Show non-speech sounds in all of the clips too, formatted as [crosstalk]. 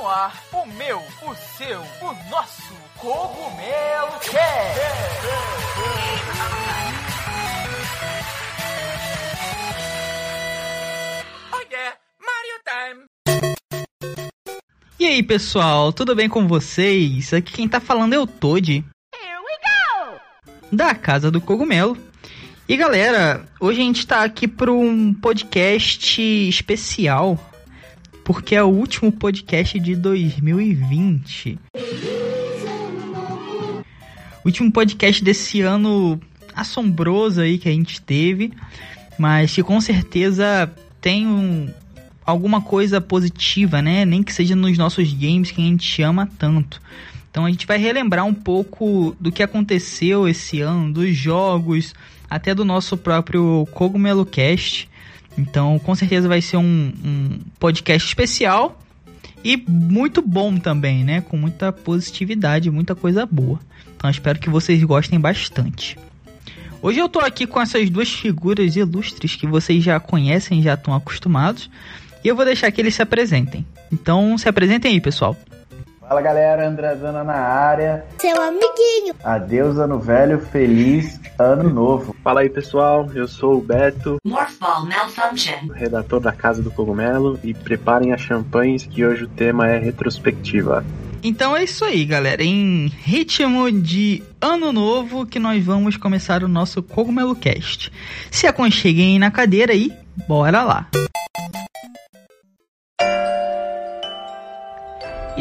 no ar o meu, o seu, o nosso Cogumelo Cast. Oh yeah, Mario Time. E aí, pessoal, tudo bem com vocês? Aqui quem tá falando é o Toad. Da Casa do Cogumelo. E galera, hoje a gente tá aqui para um podcast especial, porque é o último podcast de 2020. O último podcast desse ano assombroso aí que a gente teve, mas que com certeza tem um, alguma coisa positiva, né? Nem que seja nos nossos games que a gente ama tanto. Então a gente vai relembrar um pouco do que aconteceu esse ano, dos jogos, até do nosso próprio Cogumelo Cast. Então com certeza vai ser um, um podcast especial e muito bom também, né? Com muita positividade, muita coisa boa. Então espero que vocês gostem bastante. Hoje eu tô aqui com essas duas figuras ilustres que vocês já conhecem, já estão acostumados. E eu vou deixar que eles se apresentem. Então se apresentem aí, pessoal. Fala galera, Andrazana na área. Seu amiguinho. Adeus ano velho, feliz ano novo. Fala aí pessoal, eu sou o Beto, Morphball malfunction. redator da Casa do Cogumelo, e preparem as champanhes que hoje o tema é retrospectiva. Então é isso aí, galera. Em ritmo de ano novo que nós vamos começar o nosso Cogumelo Cast. Se aconcheguem aí na cadeira e bora lá. E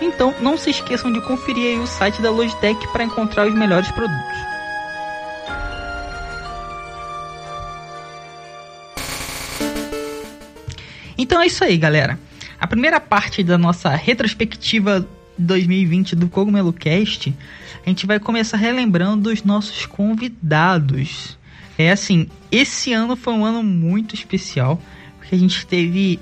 Então não se esqueçam de conferir o site da Logitech para encontrar os melhores produtos. Então é isso aí, galera. A primeira parte da nossa retrospectiva 2020 do Cogumelo Cast, a gente vai começar relembrando os nossos convidados. É assim, esse ano foi um ano muito especial, porque a gente teve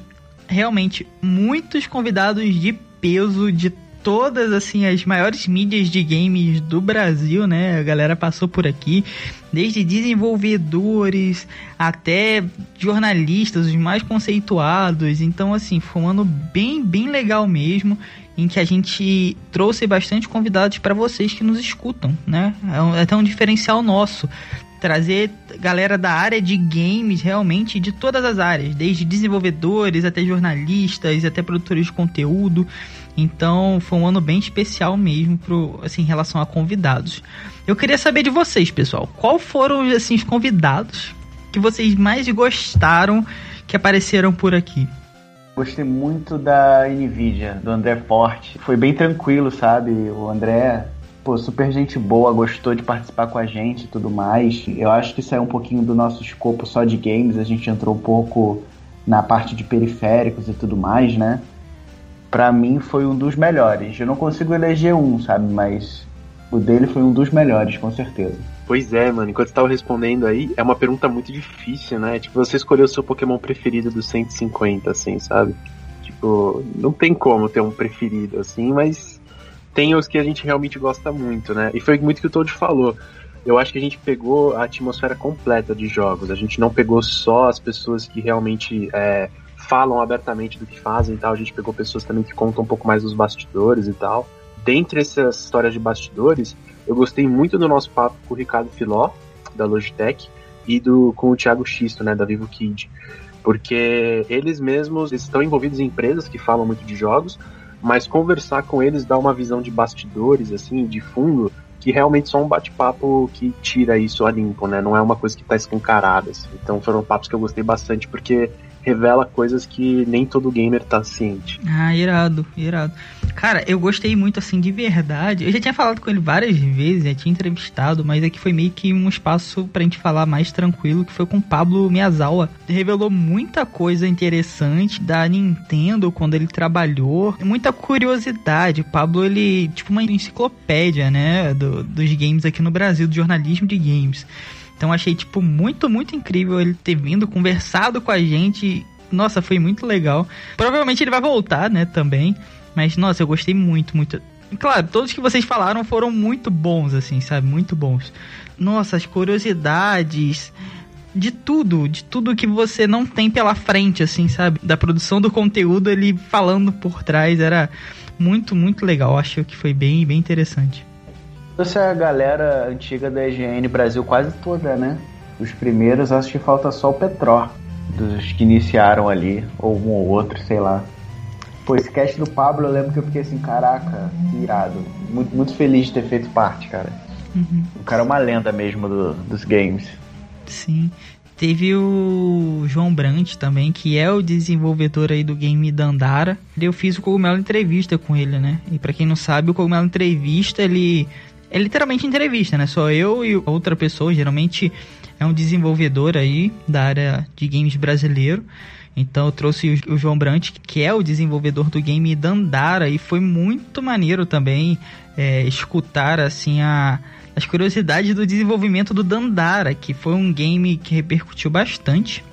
realmente muitos convidados de peso de todas assim as maiores mídias de games do Brasil, né? A galera passou por aqui, desde desenvolvedores até jornalistas, os mais conceituados. Então, assim, foi um ano bem, bem legal mesmo, em que a gente trouxe bastante convidados para vocês que nos escutam, né? É, um, é até um diferencial nosso trazer galera da área de games realmente de todas as áreas, desde desenvolvedores até jornalistas, até produtores de conteúdo. Então foi um ano bem especial mesmo pro, assim, em relação a convidados. Eu queria saber de vocês, pessoal, qual foram assim, os convidados que vocês mais gostaram que apareceram por aqui? Gostei muito da Nvidia, do André Forte. Foi bem tranquilo, sabe? O André pô, super gente boa, gostou de participar com a gente e tudo mais. Eu acho que saiu um pouquinho do nosso escopo só de games, a gente entrou um pouco na parte de periféricos e tudo mais, né? Pra mim foi um dos melhores. Eu não consigo eleger um, sabe? Mas o dele foi um dos melhores, com certeza. Pois é, mano, enquanto você tava respondendo aí, é uma pergunta muito difícil, né? Tipo, você escolheu o seu Pokémon preferido dos 150, assim, sabe? Tipo, não tem como ter um preferido, assim, mas tem os que a gente realmente gosta muito, né? E foi muito que o Toad falou. Eu acho que a gente pegou a atmosfera completa de jogos. A gente não pegou só as pessoas que realmente é, falam abertamente do que fazem e tal. A gente pegou pessoas também que contam um pouco mais dos bastidores e tal. Dentre essas histórias de bastidores, eu gostei muito do nosso papo com o Ricardo Filó, da Logitech, e do, com o Thiago Xisto, né, da Vivo Kid. Porque eles mesmos estão envolvidos em empresas que falam muito de jogos, mas conversar com eles dá uma visão de bastidores, assim, de fundo, que realmente só um bate-papo que tira isso a limpo, né? Não é uma coisa que tá escancarada, assim. Então foram papos que eu gostei bastante, porque revela coisas que nem todo gamer tá ciente. Ah, irado, irado. Cara, eu gostei muito, assim, de verdade. Eu já tinha falado com ele várias vezes, já tinha entrevistado, mas aqui foi meio que um espaço pra gente falar mais tranquilo, que foi com o Pablo Miyazawa. Revelou muita coisa interessante da Nintendo quando ele trabalhou, muita curiosidade. O Pablo, ele, tipo, uma enciclopédia, né, do, dos games aqui no Brasil, do jornalismo de games. Então achei, tipo, muito, muito incrível ele ter vindo, conversado com a gente. Nossa, foi muito legal. Provavelmente ele vai voltar, né, também. Mas, nossa, eu gostei muito, muito. Claro, todos que vocês falaram foram muito bons, assim, sabe? Muito bons. Nossa, as curiosidades. De tudo, de tudo que você não tem pela frente, assim, sabe? Da produção do conteúdo, ele falando por trás, era muito, muito legal. Acho que foi bem, bem interessante. Essa é a galera antiga da EGN Brasil quase toda, né? Os primeiros, acho que falta só o Petró, dos que iniciaram ali, ou um ou outro, sei lá. Pô, esse cast do Pablo, eu lembro que eu fiquei assim, caraca, irado. Muito, muito feliz de ter feito parte, cara. Uhum. O cara é uma lenda mesmo do, dos games. Sim. Teve o João Brandt também, que é o desenvolvedor aí do game Dandara. Eu fiz o Cogumelo Entrevista com ele, né? E para quem não sabe, o Cogumelo Entrevista, ele é literalmente entrevista, né? Só eu e outra pessoa, geralmente é um desenvolvedor aí da área de games brasileiro. Então eu trouxe o João Brant, que é o desenvolvedor do game Dandara, e foi muito maneiro também é, escutar assim a, as curiosidades do desenvolvimento do Dandara, que foi um game que repercutiu bastante,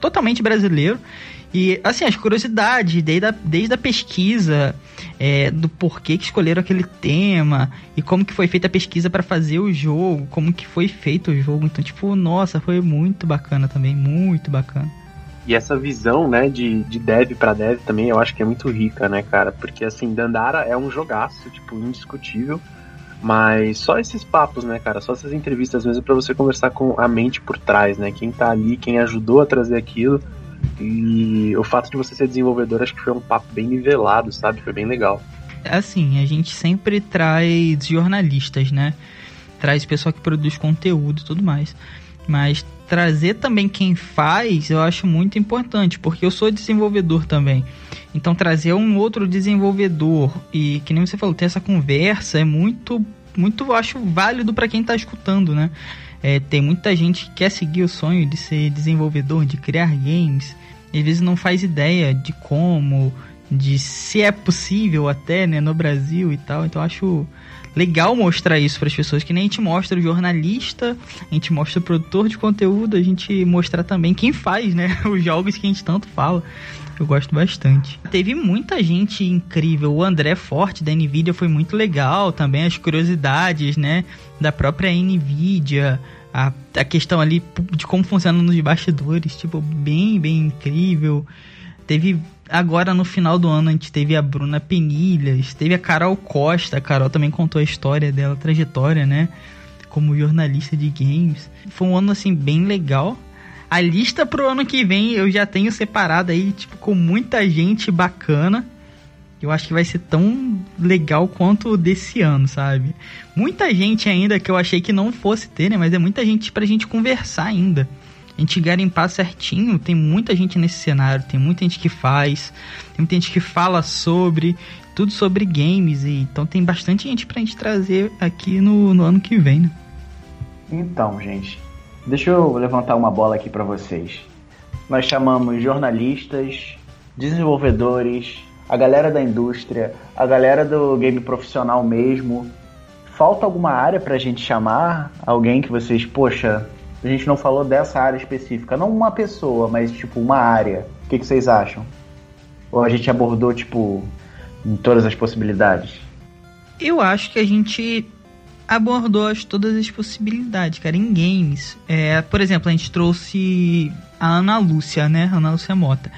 totalmente brasileiro. E assim, as curiosidades, desde a, desde a pesquisa, é, do porquê que escolheram aquele tema e como que foi feita a pesquisa para fazer o jogo, como que foi feito o jogo. Então, tipo, nossa, foi muito bacana também, muito bacana. E essa visão, né, de, de dev para dev também, eu acho que é muito rica, né, cara? Porque, assim, Dandara é um jogaço, tipo, indiscutível. Mas só esses papos, né, cara? Só essas entrevistas mesmo para você conversar com a mente por trás, né? Quem tá ali, quem ajudou a trazer aquilo. E o fato de você ser desenvolvedor, acho que foi um papo bem nivelado, sabe? Foi bem legal. Assim, a gente sempre traz jornalistas, né? Traz pessoa que produz conteúdo e tudo mais. Mas trazer também quem faz, eu acho muito importante, porque eu sou desenvolvedor também. Então trazer um outro desenvolvedor e que nem você falou, ter essa conversa é muito muito acho válido para quem está escutando, né? É, tem muita gente que quer seguir o sonho de ser desenvolvedor, de criar games, às vezes não faz ideia de como, de se é possível até, né, no Brasil e tal. Então acho legal mostrar isso para as pessoas, que nem a gente mostra o jornalista, a gente mostra o produtor de conteúdo, a gente mostrar também quem faz, né, [laughs] os jogos que a gente tanto fala. Eu gosto bastante. Teve muita gente incrível. O André Forte da Nvidia foi muito legal também. As curiosidades, né? Da própria Nvidia. A, a questão ali de como funciona nos bastidores. Tipo, bem, bem incrível. Teve agora no final do ano a gente teve a Bruna Penilhas, teve a Carol Costa, a Carol também contou a história dela, a trajetória, né, como jornalista de games. Foi um ano assim bem legal. A lista pro ano que vem eu já tenho separado aí, tipo, com muita gente bacana. Eu acho que vai ser tão legal quanto desse ano, sabe? Muita gente ainda que eu achei que não fosse ter, né? Mas é muita gente pra gente conversar ainda. A gente garimpar certinho, tem muita gente nesse cenário, tem muita gente que faz, tem muita gente que fala sobre, tudo sobre games, e então tem bastante gente pra gente trazer aqui no, no ano que vem, né? Então, gente, Deixa eu levantar uma bola aqui para vocês. Nós chamamos jornalistas, desenvolvedores, a galera da indústria, a galera do game profissional mesmo. Falta alguma área pra gente chamar? Alguém que vocês, poxa, a gente não falou dessa área específica. Não uma pessoa, mas tipo uma área. O que, que vocês acham? Ou a gente abordou, tipo, todas as possibilidades? Eu acho que a gente abordou as, todas as possibilidades, cara, em games. É, por exemplo, a gente trouxe a Ana Lúcia, né? Ana Lúcia Mota.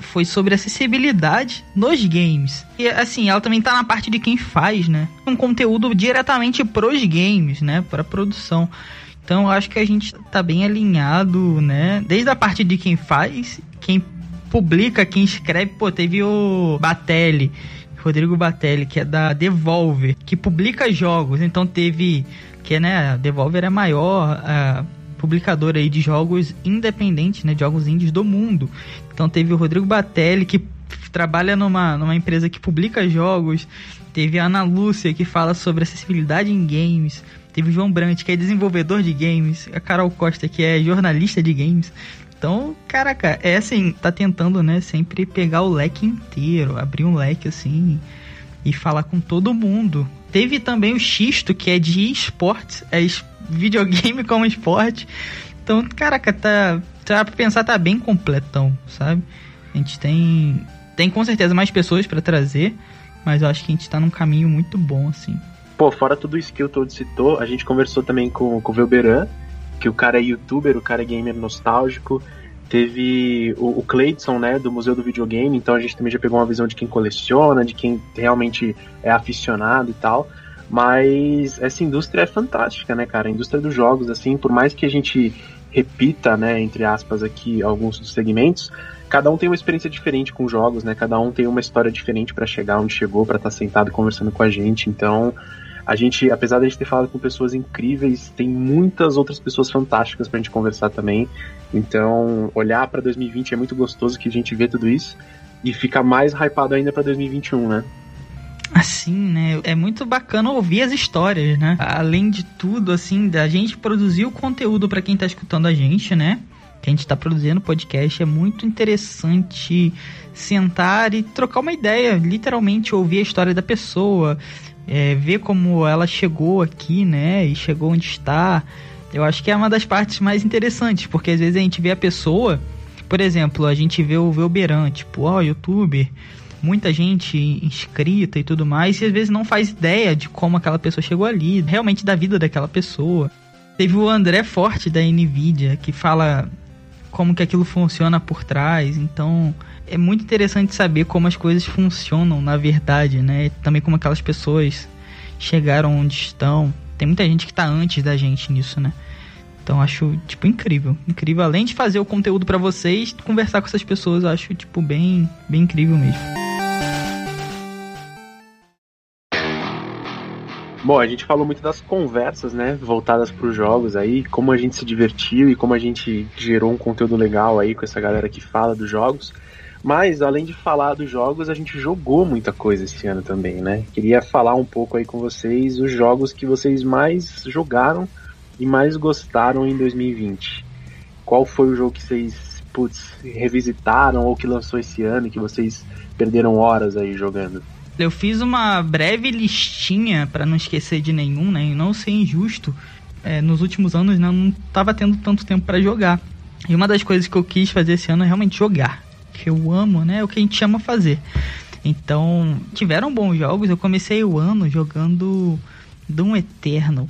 Foi sobre acessibilidade nos games. E assim, ela também tá na parte de quem faz, né? Um conteúdo diretamente pros games, né? Pra produção. Então eu acho que a gente tá bem alinhado, né? Desde a parte de quem faz, quem publica, quem escreve. Pô, teve o Batelli Rodrigo Batelli, que é da Devolver, que publica jogos. Então teve que né, a Devolver é maior, a publicadora aí de jogos independentes, né, de jogos indies do mundo. Então teve o Rodrigo Batelli que trabalha numa, numa empresa que publica jogos, teve a Ana Lúcia que fala sobre acessibilidade em games, teve o João Brandt que é desenvolvedor de games, a Carol Costa que é jornalista de games. Então, caraca, é assim, tá tentando, né, sempre pegar o leque inteiro, abrir um leque assim e falar com todo mundo. Teve também o Xisto, que é de esportes, é videogame como esporte. Então, caraca, tá, tá pra pensar, tá bem completão, sabe? A gente tem tem com certeza mais pessoas para trazer, mas eu acho que a gente tá num caminho muito bom, assim. Pô, fora tudo isso que o Todo citou, a gente conversou também com, com o Velberan, que o cara é youtuber, o cara é gamer nostálgico. Teve o, o Cleidson, né, do Museu do Videogame, então a gente também já pegou uma visão de quem coleciona, de quem realmente é aficionado e tal. Mas essa indústria é fantástica, né, cara? A indústria dos jogos, assim, por mais que a gente repita, né, entre aspas aqui, alguns dos segmentos, cada um tem uma experiência diferente com jogos, né? Cada um tem uma história diferente para chegar onde chegou, para estar tá sentado conversando com a gente. Então, a gente, apesar de a gente ter falado com pessoas incríveis, tem muitas outras pessoas fantásticas pra gente conversar também. Então, olhar para 2020 é muito gostoso que a gente vê tudo isso e fica mais hypado ainda para 2021, né? Assim, né? É muito bacana ouvir as histórias, né? Além de tudo, assim, da gente produzir o conteúdo para quem tá escutando a gente, né? Que a gente tá produzindo podcast, é muito interessante sentar e trocar uma ideia, literalmente ouvir a história da pessoa, é, ver como ela chegou aqui, né? E chegou onde está. Eu acho que é uma das partes mais interessantes, porque às vezes a gente vê a pessoa, por exemplo, a gente vê o, vê o Beran, tipo, ó, oh, youtuber, muita gente inscrita e tudo mais, e às vezes não faz ideia de como aquela pessoa chegou ali, realmente da vida daquela pessoa. Teve o André Forte da Nvidia que fala como que aquilo funciona por trás, então é muito interessante saber como as coisas funcionam na verdade, né? Também como aquelas pessoas chegaram onde estão. Tem muita gente que tá antes da gente nisso, né? Então acho, tipo, incrível. Incrível. Além de fazer o conteúdo para vocês, conversar com essas pessoas, acho, tipo, bem, bem incrível mesmo. Bom, a gente falou muito das conversas, né, voltadas para os jogos aí, como a gente se divertiu e como a gente gerou um conteúdo legal aí com essa galera que fala dos jogos. Mas, além de falar dos jogos, a gente jogou muita coisa esse ano também, né? Queria falar um pouco aí com vocês os jogos que vocês mais jogaram e mais gostaram em 2020. Qual foi o jogo que vocês, putz, revisitaram ou que lançou esse ano e que vocês perderam horas aí jogando? Eu fiz uma breve listinha para não esquecer de nenhum, né? E não ser injusto. É, nos últimos anos né, não tava tendo tanto tempo para jogar. E uma das coisas que eu quis fazer esse ano é realmente jogar que eu amo, né? É o que a gente ama fazer. Então, tiveram bons jogos. Eu comecei o ano jogando Doom Eternal.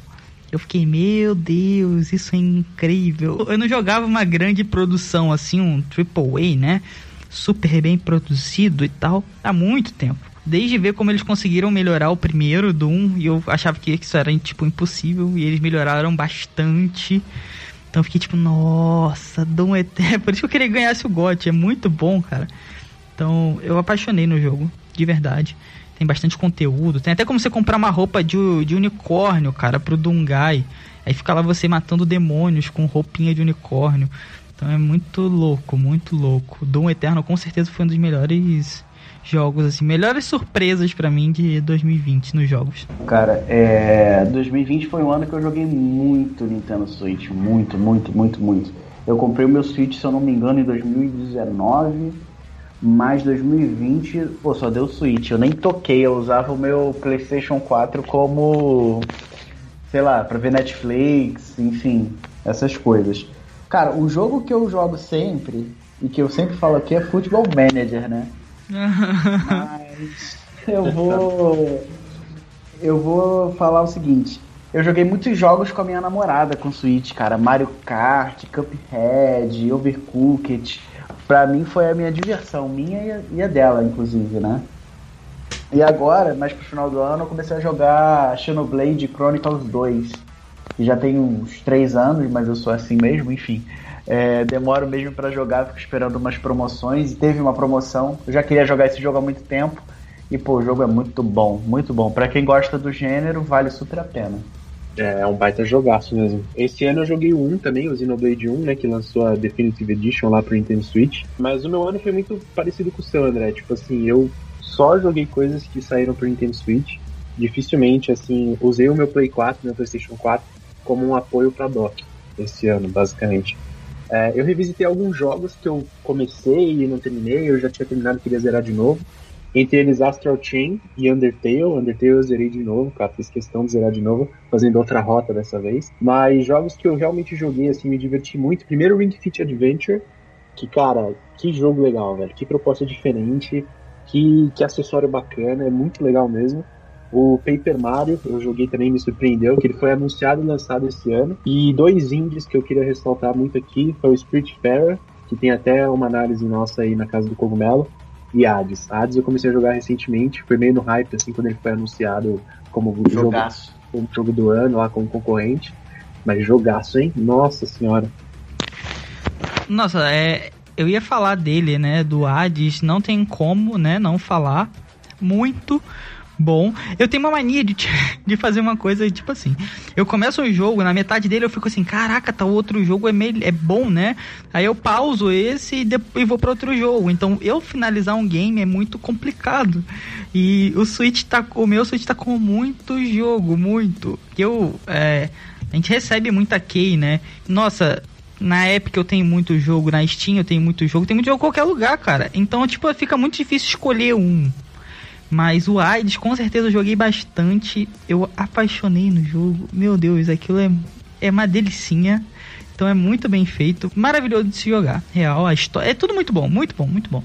Eu fiquei, meu Deus, isso é incrível. Eu não jogava uma grande produção assim, um Triple A, né? Super bem produzido e tal, há muito tempo. Desde ver como eles conseguiram melhorar o primeiro Doom, e eu achava que isso era tipo impossível, e eles melhoraram bastante. Então fiquei tipo, nossa, Dom Eterno. [laughs] Por isso que eu queria que ganhasse o GOT. É muito bom, cara. Então eu apaixonei no jogo, de verdade. Tem bastante conteúdo. Tem até como você comprar uma roupa de, de unicórnio, cara, pro Dungai. Aí fica lá você matando demônios com roupinha de unicórnio. Então é muito louco, muito louco. Doom Eterno com certeza foi um dos melhores jogos, assim, melhores surpresas para mim de 2020 nos jogos? Cara, é, 2020 foi um ano que eu joguei muito Nintendo Switch, muito, muito, muito, muito. Eu comprei o meu Switch, se eu não me engano, em 2019, mas 2020, pô, só deu Switch. Eu nem toquei, eu usava o meu PlayStation 4 como, sei lá, pra ver Netflix, enfim, essas coisas. Cara, o jogo que eu jogo sempre, e que eu sempre falo aqui, é Football Manager, né? Mas eu vou. Eu vou falar o seguinte. Eu joguei muitos jogos com a minha namorada com Switch, cara. Mario Kart, Cuphead, Overcooked. Pra mim foi a minha diversão, minha e a dela, inclusive, né? E agora, mais pro final do ano, eu comecei a jogar Xenoblade Chronicles 2. Que já tem uns 3 anos, mas eu sou assim mesmo, enfim. É, demoro mesmo para jogar, fico esperando umas promoções. E teve uma promoção. Eu já queria jogar esse jogo há muito tempo. E pô, o jogo é muito bom, muito bom. Para quem gosta do gênero, vale super a pena. É, é um baita jogaço mesmo. Esse ano eu joguei 1 também, o Xenoblade 1, né, que lançou a Definitive Edition lá pro Nintendo Switch. Mas o meu ano foi muito parecido com o seu, André. Tipo assim, eu só joguei coisas que saíram pro Nintendo Switch. Dificilmente, assim, usei o meu Play 4, meu PlayStation 4, como um apoio pra dock esse ano, basicamente. É, eu revisitei alguns jogos que eu comecei e não terminei, eu já tinha terminado e queria zerar de novo. Entre eles Astral Chain e Undertale. Undertale eu zerei de novo, cara. Fiz questão de zerar de novo, fazendo outra rota dessa vez. Mas jogos que eu realmente joguei, assim, me diverti muito. Primeiro Ring Fit Adventure, que, cara, que jogo legal, velho. Que proposta diferente, que, que acessório bacana, é muito legal mesmo. O Paper Mario, eu joguei também, me surpreendeu, que ele foi anunciado e lançado esse ano. E dois indies que eu queria ressaltar muito aqui foi o Spiritfarer, que tem até uma análise nossa aí na Casa do Cogumelo, e Hades. Hades eu comecei a jogar recentemente, foi meio no hype, assim, quando ele foi anunciado como jogo, como jogo do ano, lá como concorrente. Mas jogaço, hein? Nossa senhora. Nossa, é, eu ia falar dele, né, do Hades, não tem como, né, não falar. Muito bom. Eu tenho uma mania de, [laughs] de fazer uma coisa tipo assim. Eu começo um jogo, na metade dele eu fico assim, caraca, tá outro jogo é, meio, é bom, né? Aí eu pauso esse e, depois, vou para outro jogo. Então eu finalizar um game é muito complicado. E o Switch tá. O meu Switch tá com muito jogo, muito. Eu. É, a gente recebe muita key, né? Nossa, na Epic eu tenho muito jogo, na Steam eu tenho muito jogo, tem muito jogo em qualquer lugar, cara. Então, tipo, fica muito difícil escolher um. Mas o AIDS, com certeza, eu joguei bastante. Eu apaixonei no jogo. Meu Deus, aquilo é, é uma delicinha. Então é muito bem feito. Maravilhoso de se jogar. Real, a história. É tudo muito bom, muito bom, muito bom.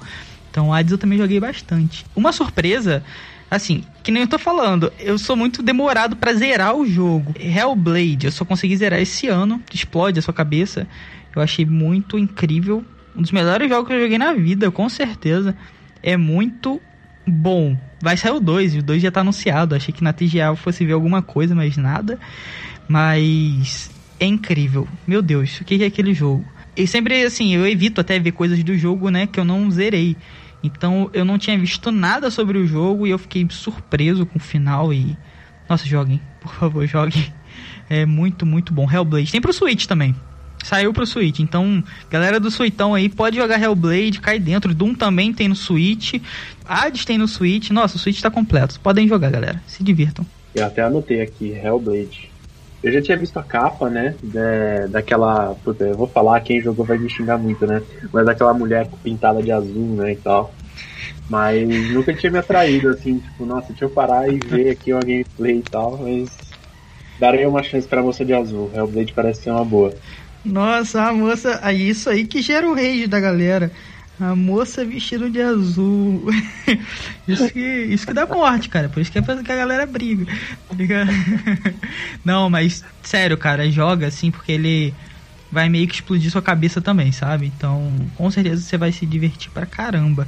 Então AIDS eu também joguei bastante. Uma surpresa. Assim, que nem eu tô falando, eu sou muito demorado para zerar o jogo. Hellblade, eu só consegui zerar esse ano, explode a sua cabeça. Eu achei muito incrível. Um dos melhores jogos que eu joguei na vida, com certeza. É muito bom. Vai sair o 2, e o 2 já tá anunciado. Achei que na TGA fosse ver alguma coisa, mas nada. Mas é incrível. Meu Deus, o que é aquele jogo? E sempre assim, eu evito até ver coisas do jogo, né, que eu não zerei. Então eu não tinha visto nada sobre o jogo e eu fiquei surpreso com o final e nossa, joguem, por favor, joguem. É muito, muito bom. Hellblade tem pro Switch também saiu pro Switch. Então, galera do Suitão aí, pode jogar Hellblade, cai dentro. Doom também tem no Switch. Hades tem no Switch. Nossa, o Switch tá completo. Podem jogar, galera. Se divirtam. Eu até anotei aqui, Hellblade. Eu já tinha visto a capa, né? De, daquela. Puta, eu vou falar, quem jogou vai me xingar muito, né? Mas daquela mulher pintada de azul, né? E tal. Mas nunca tinha me atraído, assim, tipo, nossa, deixa eu parar e ver aqui uma gameplay e tal, mas darei uma chance pra moça de azul. Hellblade parece ser uma boa. Nossa, a moça. É isso aí que gera o rage da galera. A moça vestida de azul. [laughs] isso, que, isso que dá morte, cara. Por isso que, é que a galera briga. [laughs] Não, mas sério, cara, joga assim porque ele vai meio que explodir sua cabeça também, sabe? Então, com certeza você vai se divertir pra caramba.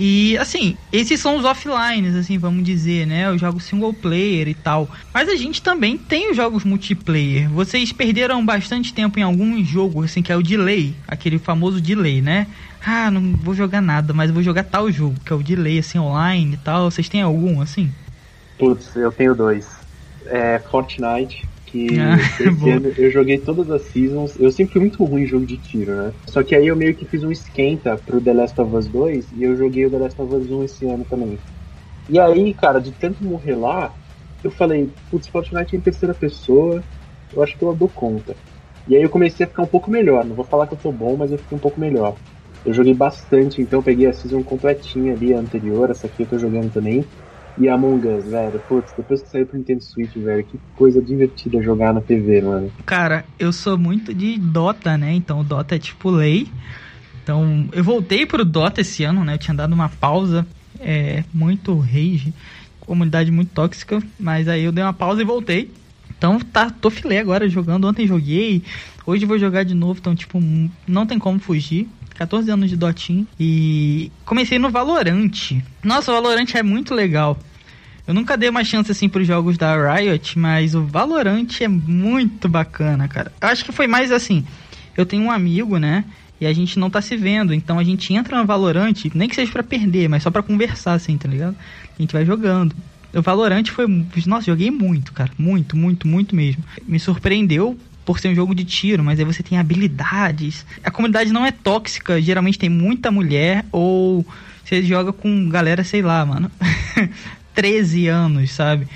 E assim, esses são os offlines, assim, vamos dizer, né? Os jogos single player e tal. Mas a gente também tem os jogos multiplayer. Vocês perderam bastante tempo em algum jogo, assim, que é o delay, aquele famoso delay, né? Ah, não vou jogar nada, mas vou jogar tal jogo, que é o delay, assim, online e tal. Vocês têm algum, assim? Putz, eu tenho dois. É Fortnite que [laughs] ah, esse ano eu joguei todas as seasons. Eu sempre fui muito ruim em jogo de tiro, né? Só que aí eu meio que fiz um esquenta pro The Last of Us 2 e eu joguei o The Last of Us 1 esse ano também. E aí, cara, de tanto morrer lá, eu falei, putz, Fortnite é em terceira pessoa, eu acho que eu dou conta. E aí eu comecei a ficar um pouco melhor. Não vou falar que eu tô bom, mas eu fiquei um pouco melhor. Eu joguei bastante, então eu peguei a season completinha ali, a anterior, essa aqui eu tô jogando também. E Among Us, velho. Putz, depois que saiu pro Nintendo Switch, velho, que coisa divertida jogar na TV, mano. Cara, eu sou muito de Dota, né? Então o Dota é tipo lei. Então eu voltei pro Dota esse ano, né? Eu tinha dado uma pausa. É muito rage, comunidade muito tóxica. Mas aí eu dei uma pausa e voltei. Então tá, tô filé agora jogando. Ontem joguei, hoje vou jogar de novo. Então, tipo, não tem como fugir. 14 anos de Dotin e comecei no Valorant. Nossa, o Valorant é muito legal. Eu nunca dei uma chance assim pros jogos da Riot, mas o Valorant é muito bacana, cara. Eu acho que foi mais assim. Eu tenho um amigo, né? E a gente não tá se vendo, então a gente entra no Valorant, nem que seja para perder, mas só para conversar assim, tá ligado? A gente vai jogando. O Valorant foi. Nossa, joguei muito, cara. Muito, muito, muito mesmo. Me surpreendeu por ser um jogo de tiro, mas aí você tem habilidades. A comunidade não é tóxica, geralmente tem muita mulher, ou você joga com galera, sei lá, mano. [laughs] 13 anos, sabe?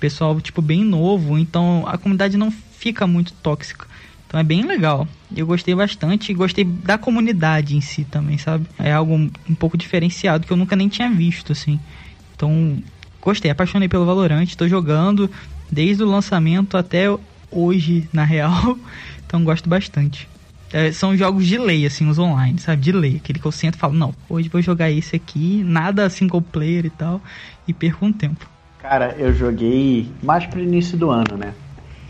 Pessoal, tipo, bem novo, então a comunidade não fica muito tóxica. Então é bem legal. Eu gostei bastante e gostei da comunidade em si também, sabe? É algo um pouco diferenciado que eu nunca nem tinha visto, assim. Então, gostei, apaixonei pelo Valorant, tô jogando desde o lançamento até hoje, [laughs] na real. Então gosto bastante. É, são jogos de lei, assim, os online, sabe? De lei. Aquele que eu sento e falo, não, hoje vou jogar esse aqui, nada single player e tal, e perco um tempo. Cara, eu joguei mais pro início do ano, né?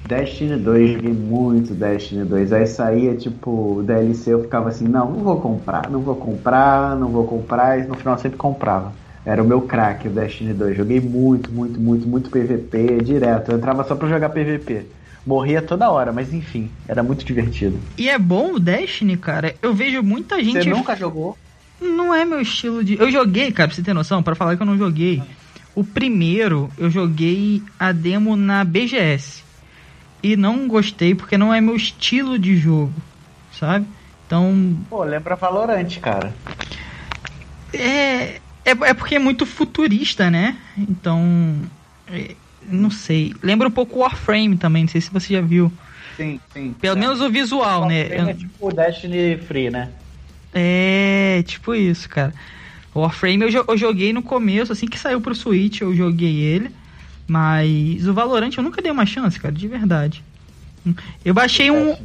Destiny 2, joguei muito Destiny 2. Aí saía, tipo, DLC, eu ficava assim, não, não vou comprar, não vou comprar, não vou comprar, e no final eu sempre comprava. Era o meu craque, o Destiny 2. Joguei muito, muito, muito, muito PVP, direto. Eu entrava só pra jogar PVP. Morria toda hora, mas enfim, era muito divertido. E é bom o Destiny, cara. Eu vejo muita gente. Você nunca jogou? Não é meu estilo de. Eu joguei, cara, pra você ter noção, para falar que eu não joguei. O primeiro, eu joguei a demo na BGS e não gostei porque não é meu estilo de jogo, sabe? Então. Pô, lembra Valorant, cara. É, é, é porque é muito futurista, né? Então. É, não sei. Lembra um pouco Warframe também, não sei se você já viu. Sim, sim. Pelo é. menos o visual, né? É tipo o Destiny Free, né? É, tipo isso, cara. Warframe eu, eu joguei no começo, assim que saiu pro Switch, eu joguei ele. Mas o Valorant eu nunca dei uma chance, cara, de verdade. Eu baixei um.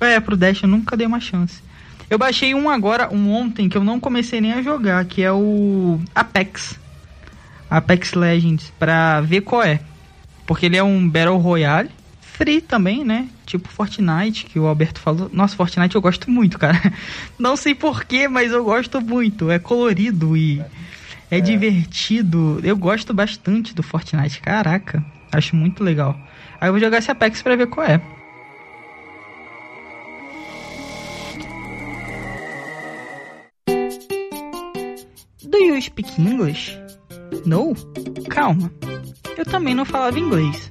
É, pro Dash eu nunca dei uma chance. Eu baixei um agora, um ontem, que eu não comecei nem a jogar, que é o Apex. Apex Legends, pra ver qual é. Porque ele é um Battle Royale. Free também, né? Tipo Fortnite, que o Alberto falou. Nossa, Fortnite eu gosto muito, cara. [laughs] Não sei porquê, mas eu gosto muito. É colorido e. É é, divertido. Eu gosto bastante do Fortnite. Caraca, acho muito legal. Aí eu vou jogar esse Apex pra ver qual é. Do you speak English? No? Calma. Eu também não falava inglês,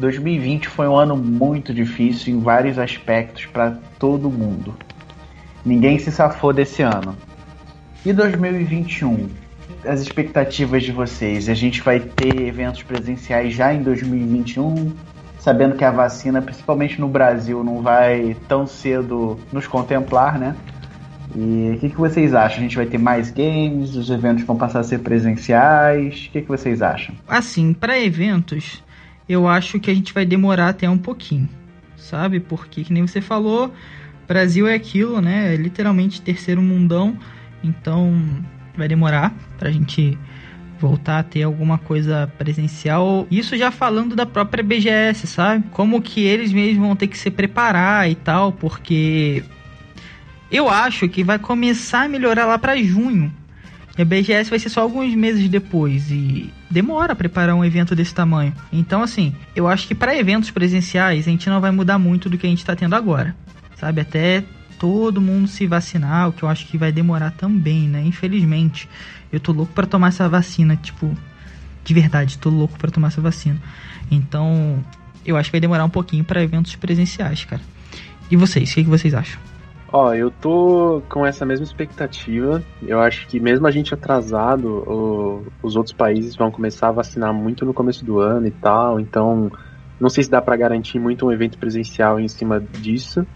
2020 foi um ano muito difícil em vários aspectos para todo mundo. Ninguém se safou desse ano. E 2021? as expectativas de vocês? A gente vai ter eventos presenciais já em 2021, sabendo que a vacina, principalmente no Brasil, não vai tão cedo nos contemplar, né? E o que, que vocês acham? A gente vai ter mais games? Os eventos vão passar a ser presenciais? O que, que vocês acham? Assim, para eventos, eu acho que a gente vai demorar até um pouquinho, sabe? Porque, que nem você falou, Brasil é aquilo, né? É literalmente terceiro mundão. Então, vai demorar pra gente voltar a ter alguma coisa presencial. Isso já falando da própria BGS, sabe? Como que eles mesmos vão ter que se preparar e tal, porque eu acho que vai começar a melhorar lá para junho. E a BGS vai ser só alguns meses depois e demora a preparar um evento desse tamanho. Então, assim, eu acho que para eventos presenciais a gente não vai mudar muito do que a gente está tendo agora, sabe? Até todo mundo se vacinar, o que eu acho que vai demorar também, né? Infelizmente. Eu tô louco para tomar essa vacina, tipo, de verdade, tô louco para tomar essa vacina. Então, eu acho que vai demorar um pouquinho para eventos presenciais, cara. E vocês, o que, que vocês acham? Ó, eu tô com essa mesma expectativa. Eu acho que mesmo a gente atrasado, o, os outros países vão começar a vacinar muito no começo do ano e tal. Então, não sei se dá para garantir muito um evento presencial em cima disso.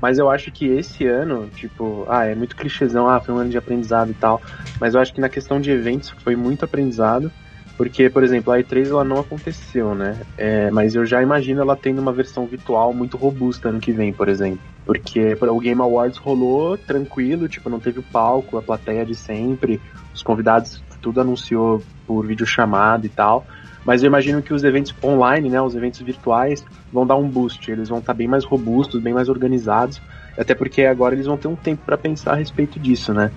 Mas eu acho que esse ano, tipo, ah, é muito clichêzão, ah, foi um ano de aprendizado e tal. Mas eu acho que na questão de eventos foi muito aprendizado. Porque, por exemplo, a E3 ela não aconteceu, né? É, mas eu já imagino ela tendo uma versão virtual muito robusta ano que vem, por exemplo. Porque o Game Awards rolou tranquilo, tipo, não teve o palco, a plateia de sempre, os convidados tudo anunciou por videochamada e tal. Mas eu imagino que os eventos online, né, os eventos virtuais, vão dar um boost. Eles vão estar bem mais robustos, bem mais organizados. Até porque agora eles vão ter um tempo para pensar a respeito disso, né?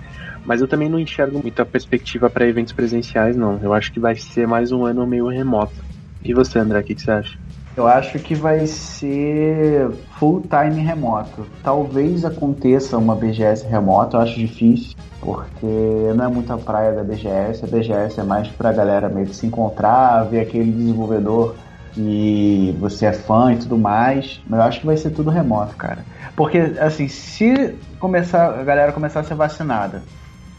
Mas eu também não enxergo muita perspectiva para eventos presenciais, não. Eu acho que vai ser mais um ano meio remoto. E você, André, o que, que você acha? Eu acho que vai ser full time remoto. Talvez aconteça uma BGS remota, eu acho difícil, porque não é muita praia da BGS. A BGS é mais pra galera meio que se encontrar, ver aquele desenvolvedor que você é fã e tudo mais. Mas eu acho que vai ser tudo remoto, cara. Porque, assim, se começar, a galera começar a ser vacinada,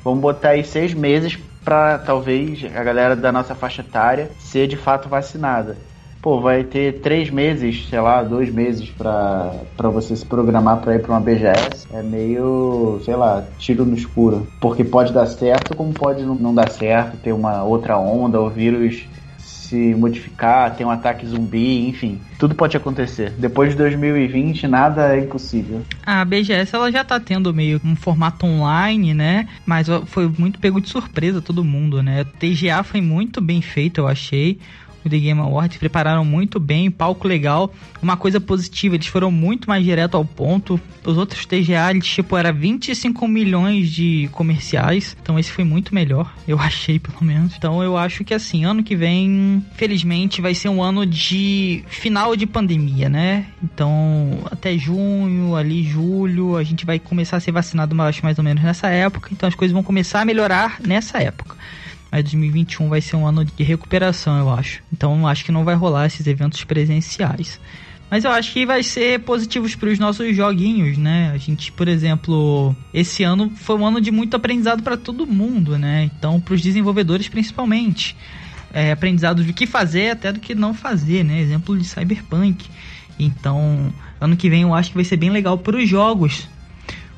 vamos botar aí seis meses pra talvez a galera da nossa faixa etária ser de fato vacinada pô, vai ter três meses, sei lá, dois meses pra você se programar pra ir pra uma BGS, é meio, sei lá, tiro no escuro. Porque pode dar certo, como pode não dar certo, ter uma outra onda, o vírus se modificar, ter um ataque zumbi, enfim, tudo pode acontecer. Depois de 2020, nada é impossível. A BGS ela já tá tendo meio um formato online, né? Mas foi muito pego de surpresa todo mundo, né? O TGA foi muito bem feito, eu achei o The Game Awards, prepararam muito bem, palco legal. Uma coisa positiva, eles foram muito mais direto ao ponto. Os outros TGA, eles, tipo, era 25 milhões de comerciais. Então esse foi muito melhor, eu [laughs] achei pelo menos. Então eu acho que assim, ano que vem, felizmente, vai ser um ano de final de pandemia, né? Então, até junho, ali julho, a gente vai começar a ser vacinado, acho mais ou menos nessa época. Então as coisas vão começar a melhorar nessa época. Aí 2021 vai ser um ano de recuperação, eu acho. Então acho que não vai rolar esses eventos presenciais. Mas eu acho que vai ser positivos para os nossos joguinhos, né? A gente, por exemplo, esse ano foi um ano de muito aprendizado para todo mundo, né? Então, para os desenvolvedores principalmente. É, aprendizado do que fazer até do que não fazer, né? Exemplo de Cyberpunk. Então, ano que vem eu acho que vai ser bem legal para os jogos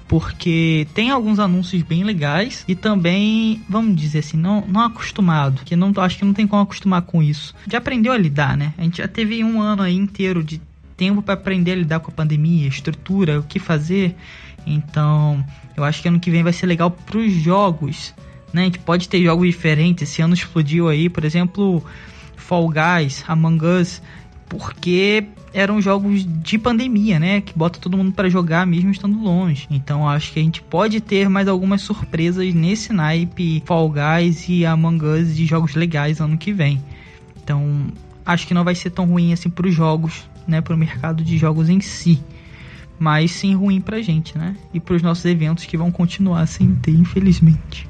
porque tem alguns anúncios bem legais e também, vamos dizer assim, não, não acostumado, que não acho que não tem como acostumar com isso. Já aprendeu a lidar, né? A gente já teve um ano aí inteiro de tempo para aprender a lidar com a pandemia, estrutura, o que fazer. Então, eu acho que ano que vem vai ser legal para os jogos, né? A gente pode ter jogos diferentes. Esse ano explodiu aí, por exemplo, Fall Guys, Among Us, porque eram jogos de pandemia, né? Que bota todo mundo para jogar mesmo estando longe. Então acho que a gente pode ter mais algumas surpresas nesse naipe Fall Guys e Among Us de jogos legais ano que vem. Então acho que não vai ser tão ruim assim para os jogos, né? Para o mercado de jogos em si. Mas sim ruim pra gente, né? E para os nossos eventos que vão continuar sem ter, infelizmente.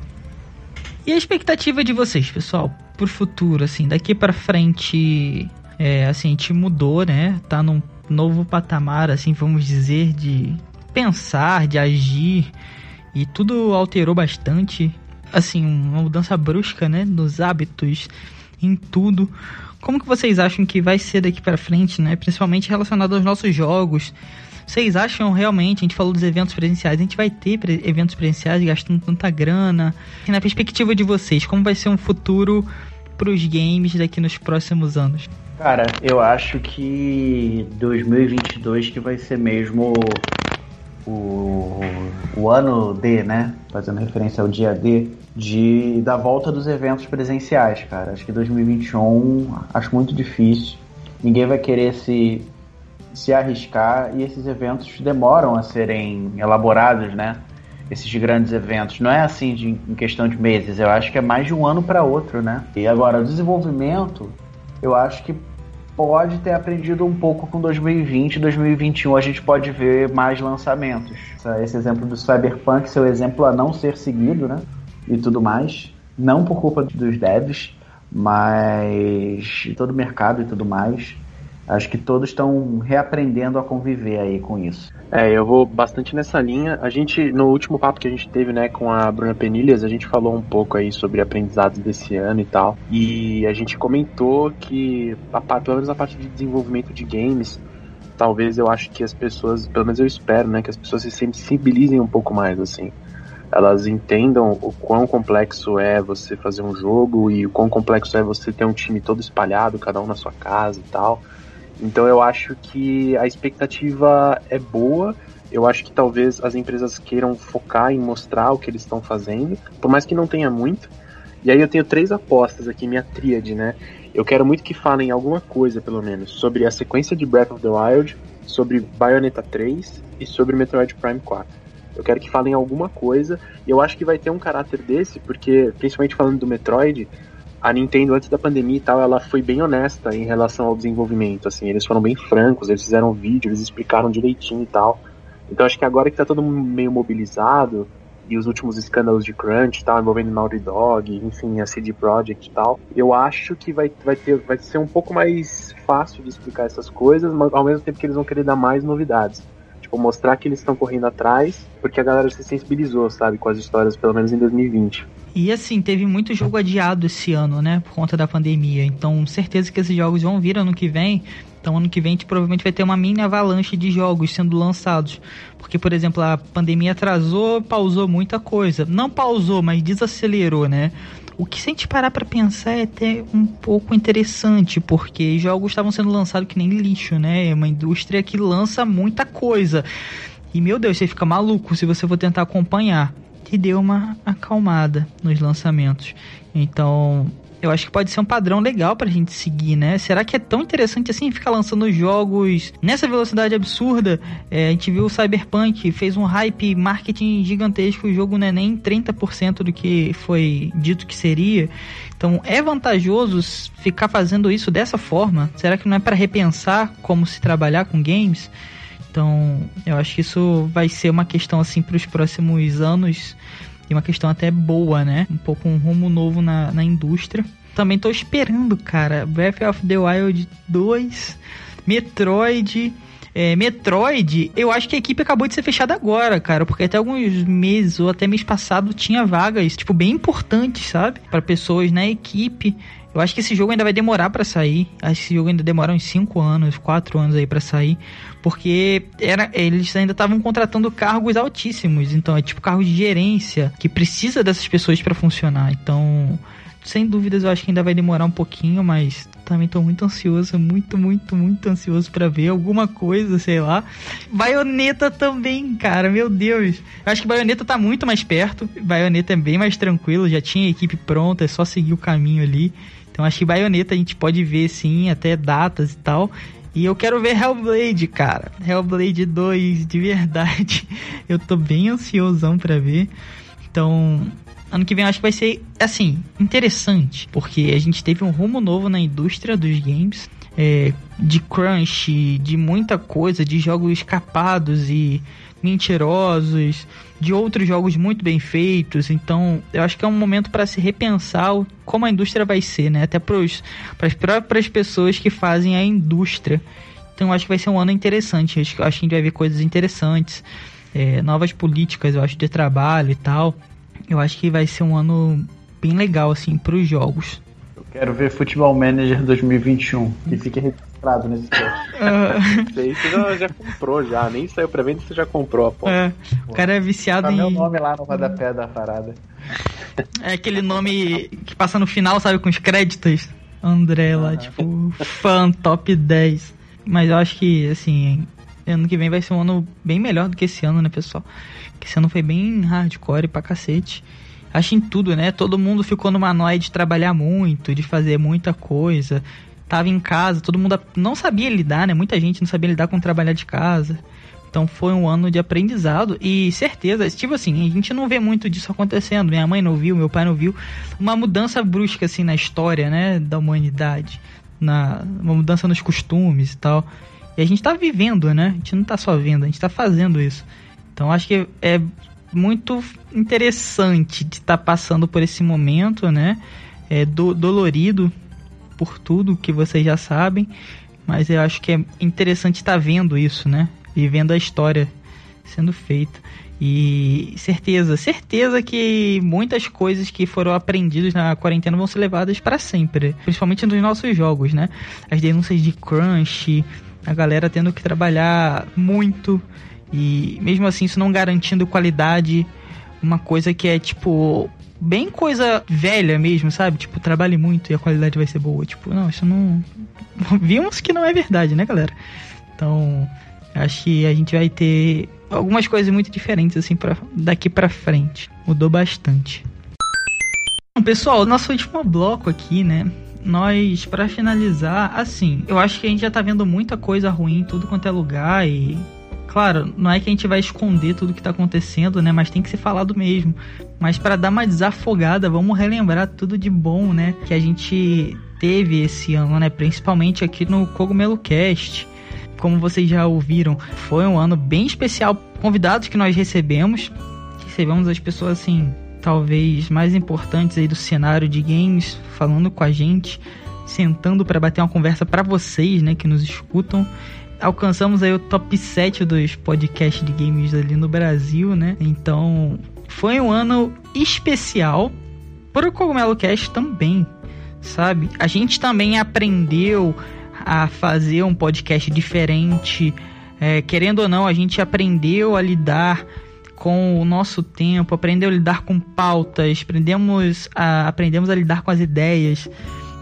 E a expectativa de vocês, pessoal, pro futuro, assim, daqui para frente, é, assim, a gente mudou, né? Tá num novo patamar, assim, vamos dizer, de pensar, de agir. E tudo alterou bastante. Assim, uma mudança brusca, né? Nos hábitos, em tudo. Como que vocês acham que vai ser daqui para frente, né? Principalmente relacionado aos nossos jogos. Vocês acham realmente, a gente falou dos eventos presenciais, a gente vai ter eventos presenciais gastando tanta grana? E na perspectiva de vocês, como vai ser um futuro para os games daqui nos próximos anos? Cara, eu acho que 2022 que vai ser mesmo o, o ano D, né? Fazendo referência ao dia D, de, da volta dos eventos presenciais, cara. Acho que 2021 acho muito difícil. Ninguém vai querer se, se arriscar e esses eventos demoram a serem elaborados, né? Esses grandes eventos. Não é assim de, em questão de meses, eu acho que é mais de um ano para outro, né? E agora, o desenvolvimento eu acho que pode ter aprendido um pouco com 2020 2021 a gente pode ver mais lançamentos. Esse exemplo do Cyberpunk, seu exemplo a não ser seguido, né? E tudo mais. Não por culpa dos devs, mas todo o mercado e tudo mais. Acho que todos estão reaprendendo a conviver aí com isso. É, eu vou bastante nessa linha. A gente, no último papo que a gente teve, né, com a Bruna Penilhas, a gente falou um pouco aí sobre aprendizados desse ano e tal. E a gente comentou que, a, pelo menos a parte de desenvolvimento de games, talvez eu acho que as pessoas, pelo menos eu espero, né, que as pessoas se sensibilizem um pouco mais, assim. Elas entendam o quão complexo é você fazer um jogo e o quão complexo é você ter um time todo espalhado, cada um na sua casa e tal. Então eu acho que a expectativa é boa. Eu acho que talvez as empresas queiram focar em mostrar o que eles estão fazendo, por mais que não tenha muito. E aí eu tenho três apostas aqui, minha tríade, né? Eu quero muito que falem alguma coisa, pelo menos, sobre a sequência de Breath of the Wild, sobre Bayonetta 3 e sobre Metroid Prime 4. Eu quero que falem alguma coisa, e eu acho que vai ter um caráter desse, porque, principalmente falando do Metroid, a Nintendo antes da pandemia e tal, ela foi bem honesta em relação ao desenvolvimento, assim, eles foram bem francos, eles fizeram vídeo, eles explicaram direitinho e tal. Então acho que agora que tá todo mundo meio mobilizado, e os últimos escândalos de crunch tal, envolvendo Naughty Dog, enfim, a CD Projekt e tal, eu acho que vai, vai, ter, vai ser um pouco mais fácil de explicar essas coisas, mas ao mesmo tempo que eles vão querer dar mais novidades. Tipo, mostrar que eles estão correndo atrás, porque a galera se sensibilizou, sabe, com as histórias, pelo menos em 2020. E assim, teve muito jogo adiado esse ano, né? Por conta da pandemia. Então, certeza que esses jogos vão vir ano que vem. Então, ano que vem a gente provavelmente vai ter uma mini avalanche de jogos sendo lançados. Porque, por exemplo, a pandemia atrasou, pausou muita coisa. Não pausou, mas desacelerou, né? O que se a gente parar pra pensar é até um pouco interessante, porque jogos estavam sendo lançados que nem lixo, né? É uma indústria que lança muita coisa. E meu Deus, você fica maluco se você for tentar acompanhar. E deu uma acalmada nos lançamentos. Então, eu acho que pode ser um padrão legal pra gente seguir, né? Será que é tão interessante assim ficar lançando jogos nessa velocidade absurda? É, a gente viu o Cyberpunk, fez um hype marketing gigantesco, o jogo não é nem 30% do que foi dito que seria. Então é vantajoso ficar fazendo isso dessa forma? Será que não é para repensar como se trabalhar com games? Então eu acho que isso vai ser uma questão assim para os próximos anos e uma questão até boa, né? Um pouco um rumo novo na, na indústria. Também tô esperando, cara, Breath of the Wild 2, Metroid. É, Metroid, eu acho que a equipe acabou de ser fechada agora, cara, porque até alguns meses ou até mês passado tinha vagas, tipo, bem importantes, sabe? para pessoas na equipe. Eu acho que esse jogo ainda vai demorar para sair. Acho que esse jogo ainda demora uns 5 anos, 4 anos aí para sair. Porque era, eles ainda estavam contratando cargos altíssimos. Então é tipo cargo de gerência que precisa dessas pessoas para funcionar. Então sem dúvidas eu acho que ainda vai demorar um pouquinho, mas também tô muito ansioso, muito, muito, muito ansioso para ver alguma coisa, sei lá. Baioneta também, cara, meu Deus. Eu acho que Baioneta tá muito mais perto. Baioneta é bem mais tranquilo, já tinha a equipe pronta, é só seguir o caminho ali. Então acho que Baioneta a gente pode ver sim, até datas e tal. E eu quero ver Hellblade, cara. Hellblade 2, de verdade. [laughs] Eu tô bem ansiosão para ver. Então, ano que vem eu acho que vai ser, assim, interessante, porque a gente teve um rumo novo na indústria dos games, é, de crunch, de muita coisa, de jogos escapados e mentirosos, de outros jogos muito bem feitos. Então, eu acho que é um momento para se repensar como a indústria vai ser, né? Até para as próprias pessoas que fazem a indústria. Então, eu acho que vai ser um ano interessante. Eu acho, acho que a gente vai ver coisas interessantes, é, novas políticas, eu acho, de trabalho e tal eu acho que vai ser um ano bem legal, assim, para os jogos. Eu quero ver Futebol Manager 2021, que fique registrado nesse post. Uh... Isso você já, já, comprou, já. Nem saiu pra venda, você já comprou a porra. É, o cara é viciado tá em. meu nome lá no rodapé da parada. É aquele nome que passa no final, sabe, com os créditos. André lá, uhum. tipo, fã top 10. Mas eu acho que, assim, ano que vem vai ser um ano bem melhor do que esse ano, né, pessoal? Que esse ano foi bem hardcore pra cacete. Acho em tudo, né? Todo mundo ficou numa noia de trabalhar muito, de fazer muita coisa. Tava em casa, todo mundo não sabia lidar, né? Muita gente não sabia lidar com trabalhar de casa. Então foi um ano de aprendizado e certeza, tipo assim, a gente não vê muito disso acontecendo. Minha mãe não viu, meu pai não viu. Uma mudança brusca assim na história, né, da humanidade, na uma mudança nos costumes e tal. E a gente tá vivendo, né? A gente não tá só vendo, a gente tá fazendo isso. Então acho que é muito interessante de estar tá passando por esse momento, né? É do, dolorido por tudo que vocês já sabem, mas eu acho que é interessante estar tá vendo isso, né? E vendo a história sendo feita. E certeza, certeza que muitas coisas que foram aprendidas na quarentena vão ser levadas para sempre, principalmente nos nossos jogos, né? As denúncias de crunch, a galera tendo que trabalhar muito e mesmo assim, isso não garantindo qualidade, uma coisa que é tipo bem coisa velha mesmo, sabe? Tipo, trabalhe muito e a qualidade vai ser boa. Tipo, não, isso não. [laughs] Vimos que não é verdade, né, galera? Então, acho que a gente vai ter algumas coisas muito diferentes, assim, pra, daqui pra frente. Mudou bastante. Pessoal, nosso último bloco aqui, né? Nós, para finalizar, assim, eu acho que a gente já tá vendo muita coisa ruim em tudo quanto é lugar e. Claro, não é que a gente vai esconder tudo que tá acontecendo, né? Mas tem que ser falado mesmo. Mas para dar uma desafogada, vamos relembrar tudo de bom, né? Que a gente teve esse ano, né? Principalmente aqui no Cogumelo Cast. Como vocês já ouviram, foi um ano bem especial. Convidados que nós recebemos, recebemos as pessoas assim, talvez mais importantes aí do cenário de games, falando com a gente, sentando para bater uma conversa para vocês, né, que nos escutam. Alcançamos aí o top 7 dos podcasts de games ali no Brasil, né? Então, foi um ano especial para o Cogumelo Cast também, sabe? A gente também aprendeu a fazer um podcast diferente. É, querendo ou não, a gente aprendeu a lidar com o nosso tempo, aprendeu a lidar com pautas, aprendemos a, aprendemos a lidar com as ideias.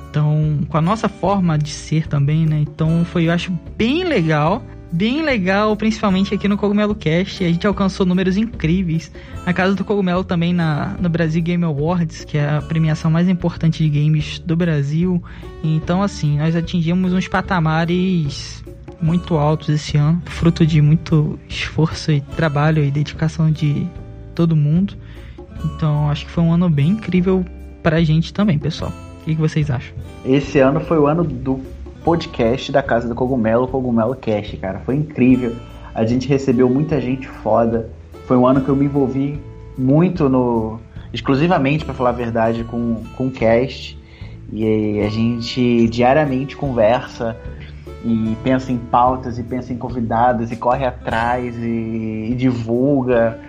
Então, com a nossa forma de ser também, né? Então, foi, eu acho, bem legal bem legal, principalmente aqui no Cogumelo Cast. A gente alcançou números incríveis. Na Casa do Cogumelo também na, no Brasil Game Awards, que é a premiação mais importante de games do Brasil. Então, assim, nós atingimos uns patamares muito altos esse ano, fruto de muito esforço e trabalho e dedicação de todo mundo. Então, acho que foi um ano bem incrível pra gente também, pessoal. O que, vocês acham? Esse ano foi o ano do podcast da Casa do Cogumelo, Cogumelo Cast, cara. Foi incrível. A gente recebeu muita gente foda. Foi um ano que eu me envolvi muito no. exclusivamente, para falar a verdade, com, com o cast. E a gente diariamente conversa e pensa em pautas e pensa em convidados e corre atrás e, e divulga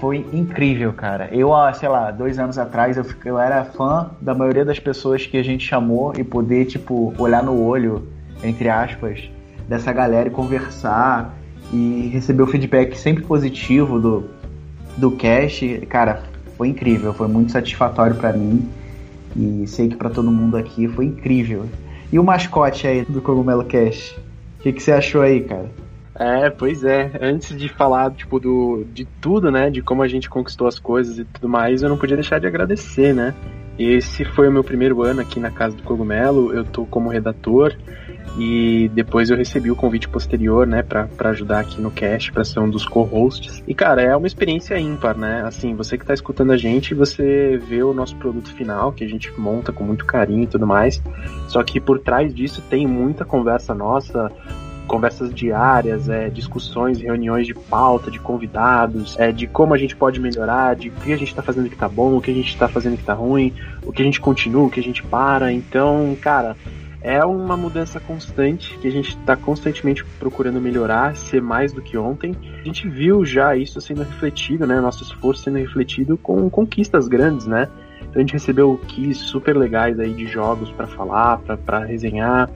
foi incrível, cara. Eu, sei lá, dois anos atrás, eu, eu era fã da maioria das pessoas que a gente chamou e poder, tipo, olhar no olho, entre aspas, dessa galera e conversar e receber o feedback sempre positivo do, do cast. Cara, foi incrível, foi muito satisfatório para mim e sei que para todo mundo aqui foi incrível. E o mascote aí do Cogumelo Cast? O que, que você achou aí, cara? É, pois é. Antes de falar, tipo, do, de tudo, né? De como a gente conquistou as coisas e tudo mais, eu não podia deixar de agradecer, né? Esse foi o meu primeiro ano aqui na Casa do Cogumelo. Eu tô como redator e depois eu recebi o convite posterior, né, para ajudar aqui no cast, para ser um dos co-hosts. E cara, é uma experiência ímpar, né? Assim, você que tá escutando a gente, você vê o nosso produto final, que a gente monta com muito carinho e tudo mais. Só que por trás disso tem muita conversa nossa, conversas diárias, é, discussões, reuniões de pauta, de convidados, é, de como a gente pode melhorar, de o que a gente está fazendo que está bom, o que a gente está fazendo que está ruim, o que a gente continua, o que a gente para. Então, cara, é uma mudança constante que a gente está constantemente procurando melhorar, ser mais do que ontem. A gente viu já isso sendo refletido, né? Nosso esforço sendo refletido com conquistas grandes, né? Então a gente recebeu keys super legais aí de jogos para falar, para resenhar,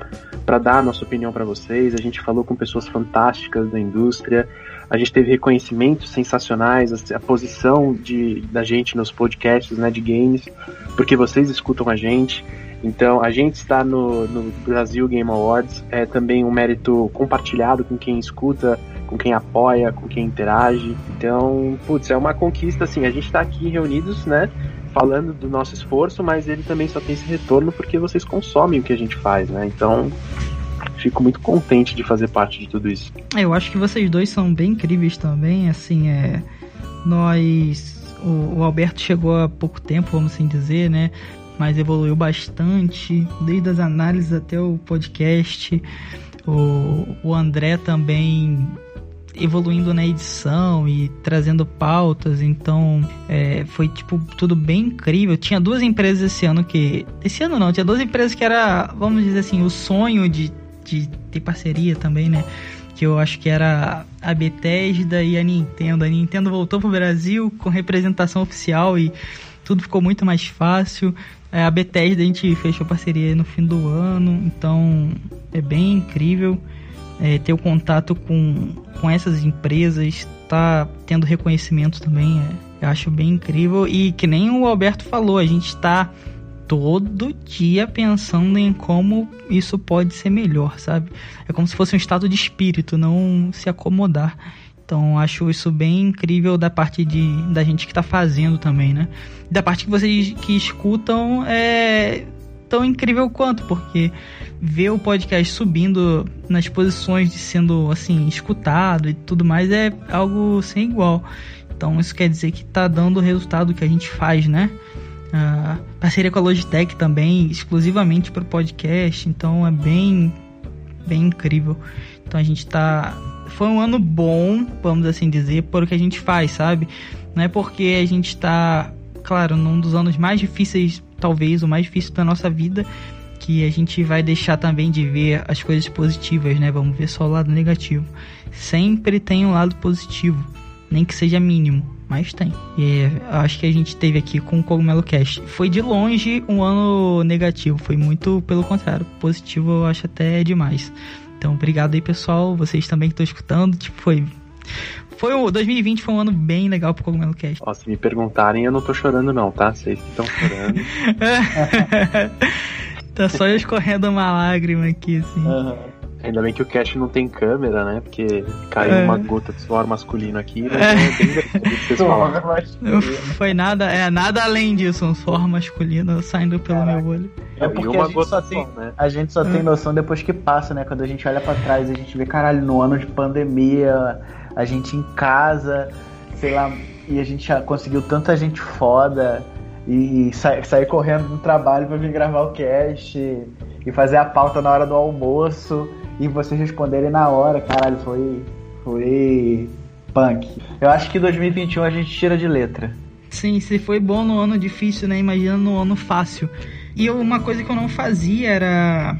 para dar a nossa opinião para vocês. A gente falou com pessoas fantásticas da indústria. A gente teve reconhecimentos sensacionais, a, posição de, da gente nos podcasts né, de games, porque vocês escutam a gente. Então, a gente está no, no Brasil Game Awards, é também um mérito compartilhado com quem escuta, com quem apoia, com quem interage. Então, putz, é uma conquista, assim, a gente está aqui reunidos, né, falando do nosso esforço, mas ele também só tem esse retorno porque vocês consomem o que a gente faz, né? Então, fico muito contente de fazer parte de tudo isso. É, eu acho que vocês dois são bem incríveis também, assim, é nós o, o Alberto chegou há pouco tempo, vamos assim dizer, né? Mas evoluiu bastante, desde as análises até o podcast. O, o André também evoluindo na edição e trazendo pautas, então é, foi tipo tudo bem incrível. Tinha duas empresas esse ano que. Esse ano não, tinha duas empresas que era, vamos dizer assim, o sonho de, de ter parceria também, né? Que eu acho que era a Bethesda e a Nintendo. A Nintendo voltou pro Brasil com representação oficial e tudo ficou muito mais fácil. É, a Bethesda a gente fechou parceria no fim do ano, então é bem incrível é, ter o contato com, com essas empresas, tá tendo reconhecimento também, é, eu acho bem incrível. E que nem o Alberto falou, a gente está todo dia pensando em como isso pode ser melhor, sabe? É como se fosse um estado de espírito, não se acomodar. Então acho isso bem incrível da parte de, da gente que está fazendo também, né? Da parte que vocês que escutam, é, tão incrível quanto, porque ver o podcast subindo nas posições de sendo assim escutado e tudo mais é algo sem igual. Então isso quer dizer que tá dando o resultado que a gente faz, né? Parceria com a Logitech também, exclusivamente para o podcast, então é bem, bem incrível. Então a gente tá. Foi um ano bom, vamos assim dizer, por o que a gente faz, sabe? Não é porque a gente tá, claro, num dos anos mais difíceis, talvez o mais difícil da nossa vida, que a gente vai deixar também de ver as coisas positivas, né? Vamos ver só o lado negativo. Sempre tem um lado positivo, nem que seja mínimo, mas tem. E acho que a gente teve aqui com o Cogumelo Cast. Foi de longe um ano negativo, foi muito pelo contrário, positivo eu acho até demais. Então, obrigado aí, pessoal. Vocês também que estão escutando. Tipo, foi foi o 2020 foi um ano bem legal pro Cogumelo Cast. Ó, se me perguntarem, eu não tô chorando não, tá? Vocês que estão chorando. [laughs] Tá só escorrendo uma lágrima aqui, assim. Uhum. Ainda bem que o cast não tem câmera, né? Porque caiu é. uma gota de suor masculino aqui, mas é, é. Não foi nada, é nada além disso, um suor masculino saindo pelo Caraca. meu olho. É porque uma a gente só tem, né? a gente só tem é. noção depois que passa, né? Quando a gente olha para trás, a gente vê, caralho, no ano de pandemia, a gente em casa, sei lá, e a gente já conseguiu tanta gente foda e sa sair correndo do trabalho para vir gravar o cast e fazer a pauta na hora do almoço e vocês responderem na hora, caralho, foi foi punk. Eu acho que 2021 a gente tira de letra. Sim, se foi bom no ano difícil, né? Imagina no ano fácil. E uma coisa que eu não fazia era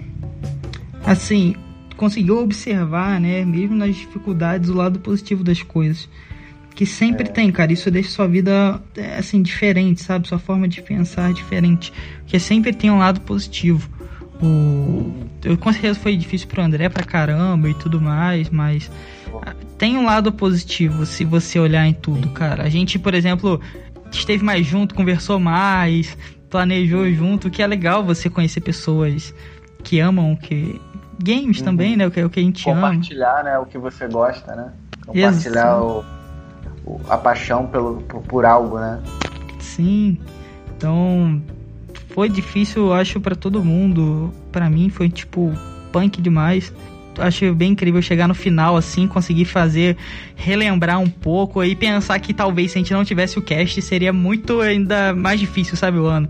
assim, conseguir observar, né, mesmo nas dificuldades, o lado positivo das coisas que sempre é. tem, cara. Isso deixa sua vida é, assim diferente, sabe? Sua forma de pensar diferente, porque sempre tem um lado positivo. O eu com certeza foi difícil pro André pra caramba e tudo mais, mas ah, tem um lado positivo se você olhar em tudo, cara. A gente, por exemplo, esteve mais junto, conversou mais, planejou junto, que é legal você conhecer pessoas que amam que games uhum. também, né? O que, o que a gente Compartilhar, ama. né? O que você gosta, né? Compartilhar o a paixão pelo, por, por algo, né? Sim. Então, foi difícil, eu acho, para todo mundo. para mim foi tipo punk demais. Acho bem incrível chegar no final assim, conseguir fazer relembrar um pouco e pensar que talvez se a gente não tivesse o cast seria muito ainda mais difícil, sabe, o ano.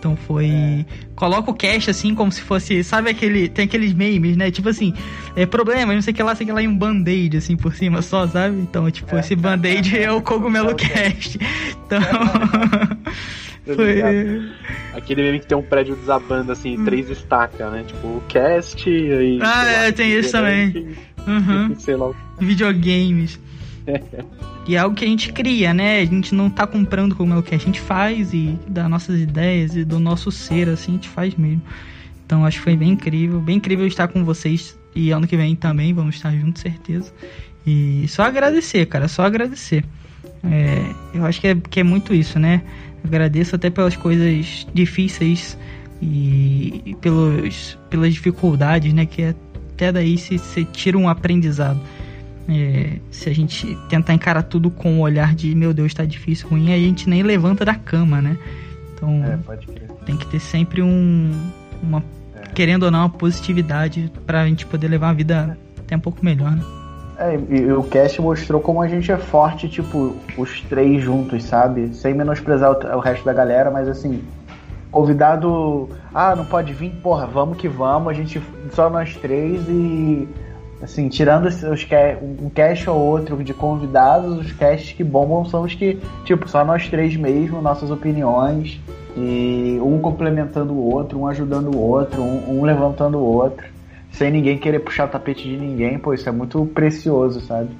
Então foi. É. Coloca o cast assim como se fosse. Sabe aquele. Tem aqueles memes, né? Tipo assim, é problema, não sei o que lá, sei que lá e um band-aid assim por cima só, sabe? Então, tipo, é. esse band-aid é o cogumelo [laughs] é cast. Então. [laughs] foi. Aquele meme que tem um prédio desabando assim, hum. três estacas, né? Tipo, o cast e. Ah, é, tem isso também. Uhum. [laughs] sei lá. Videogames. E é algo que a gente cria, né? A gente não tá comprando como é o que a gente faz e das nossas ideias e do nosso ser, assim, a gente faz mesmo. Então acho que foi bem incrível, bem incrível estar com vocês e ano que vem também vamos estar juntos, certeza. E só agradecer, cara, só agradecer. É, eu acho que é, que é muito isso, né? Agradeço até pelas coisas difíceis e, e pelos, pelas dificuldades, né? Que até daí se, se tira um aprendizado. É, se a gente tentar encarar tudo com o olhar de meu Deus, tá difícil, ruim, aí a gente nem levanta da cama, né? Então é, tem que ter sempre um. Uma, é. Querendo ou não, uma positividade pra gente poder levar uma vida até um pouco melhor, né? É, e o cast mostrou como a gente é forte, tipo, os três juntos, sabe? Sem menosprezar o, o resto da galera, mas assim, convidado. Ah, não pode vir? Porra, vamos que vamos. A gente só nós três e Assim, tirando os, um cast ou outro de convidados, os casts que bombam são os que, tipo, só nós três mesmo, nossas opiniões, e um complementando o outro, um ajudando o outro, um, um levantando o outro, sem ninguém querer puxar o tapete de ninguém, pô, isso é muito precioso, sabe?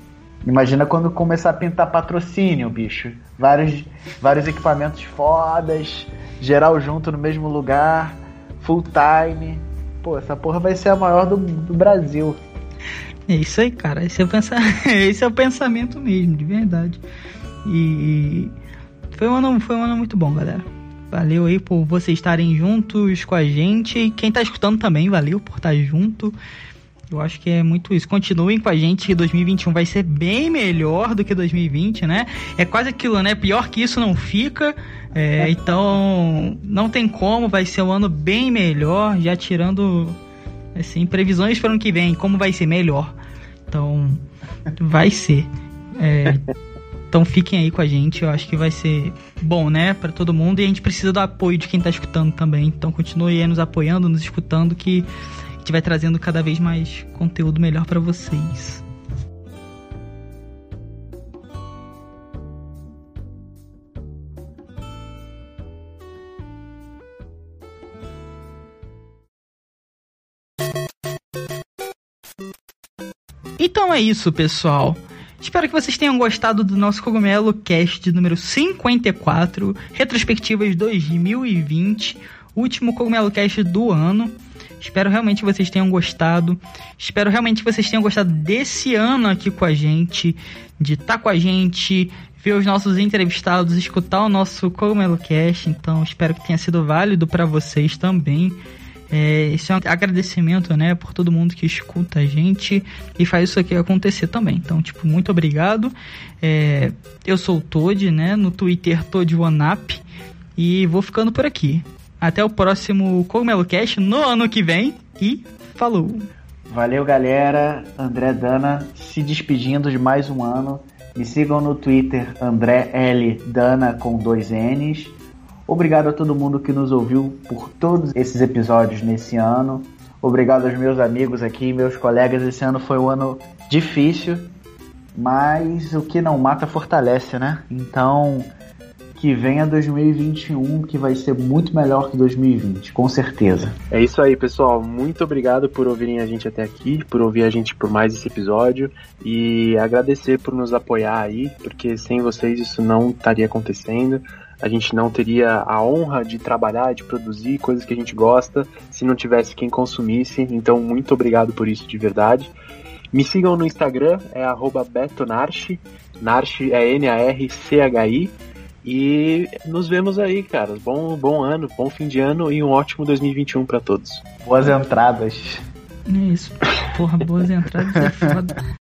Imagina quando começar a pintar patrocínio, bicho. Vários, vários equipamentos fodas, geral junto no mesmo lugar, full time. Pô, essa porra vai ser a maior do, do Brasil. É isso aí, cara. Esse é o, pensa... [laughs] Esse é o pensamento mesmo, de verdade. E foi um, ano, foi um ano muito bom, galera. Valeu aí por vocês estarem juntos com a gente. Quem tá escutando também, valeu por estar junto. Eu acho que é muito isso. Continuem com a gente que 2021 vai ser bem melhor do que 2020, né? É quase aquilo, né? Pior que isso não fica. É, então, não tem como, vai ser um ano bem melhor, já tirando assim, previsões para o ano que vem, como vai ser melhor. Então, vai ser. É, [laughs] então fiquem aí com a gente, eu acho que vai ser bom, né, para todo mundo e a gente precisa do apoio de quem tá escutando também. Então continue aí nos apoiando, nos escutando que a gente vai trazendo cada vez mais conteúdo melhor para vocês. Então é isso, pessoal. Espero que vocês tenham gostado do nosso Cogumelo Cast número 54, Retrospectivas 2020, último Cogumelo Cast do ano. Espero realmente que vocês tenham gostado. Espero realmente que vocês tenham gostado desse ano aqui com a gente, de estar tá com a gente, ver os nossos entrevistados, escutar o nosso Cogumelo Cast. Então, espero que tenha sido válido para vocês também. É, esse é um agradecimento, né, por todo mundo que escuta a gente e faz isso aqui acontecer também. Então, tipo, muito obrigado. É, eu sou o Toad, né, no Twitter ToadOneUp e vou ficando por aqui. Até o próximo Cogumelo Cast no ano que vem e falou! Valeu, galera. André Dana se despedindo de mais um ano. Me sigam no Twitter André L Dana com dois N's. Obrigado a todo mundo que nos ouviu por todos esses episódios nesse ano. Obrigado aos meus amigos aqui, meus colegas. Esse ano foi um ano difícil, mas o que não mata fortalece, né? Então, que venha 2021, que vai ser muito melhor que 2020, com certeza. É isso aí, pessoal. Muito obrigado por ouvirem a gente até aqui, por ouvir a gente por mais esse episódio e agradecer por nos apoiar aí, porque sem vocês isso não estaria acontecendo a gente não teria a honra de trabalhar, de produzir coisas que a gente gosta, se não tivesse quem consumisse. Então, muito obrigado por isso de verdade. Me sigam no Instagram, é betonarchi, Narchi é N-A-R-C-H-I. E nos vemos aí, cara. Bom, bom ano, bom fim de ano e um ótimo 2021 para todos. Boas entradas. É isso. Porra, boas entradas é foda. [laughs]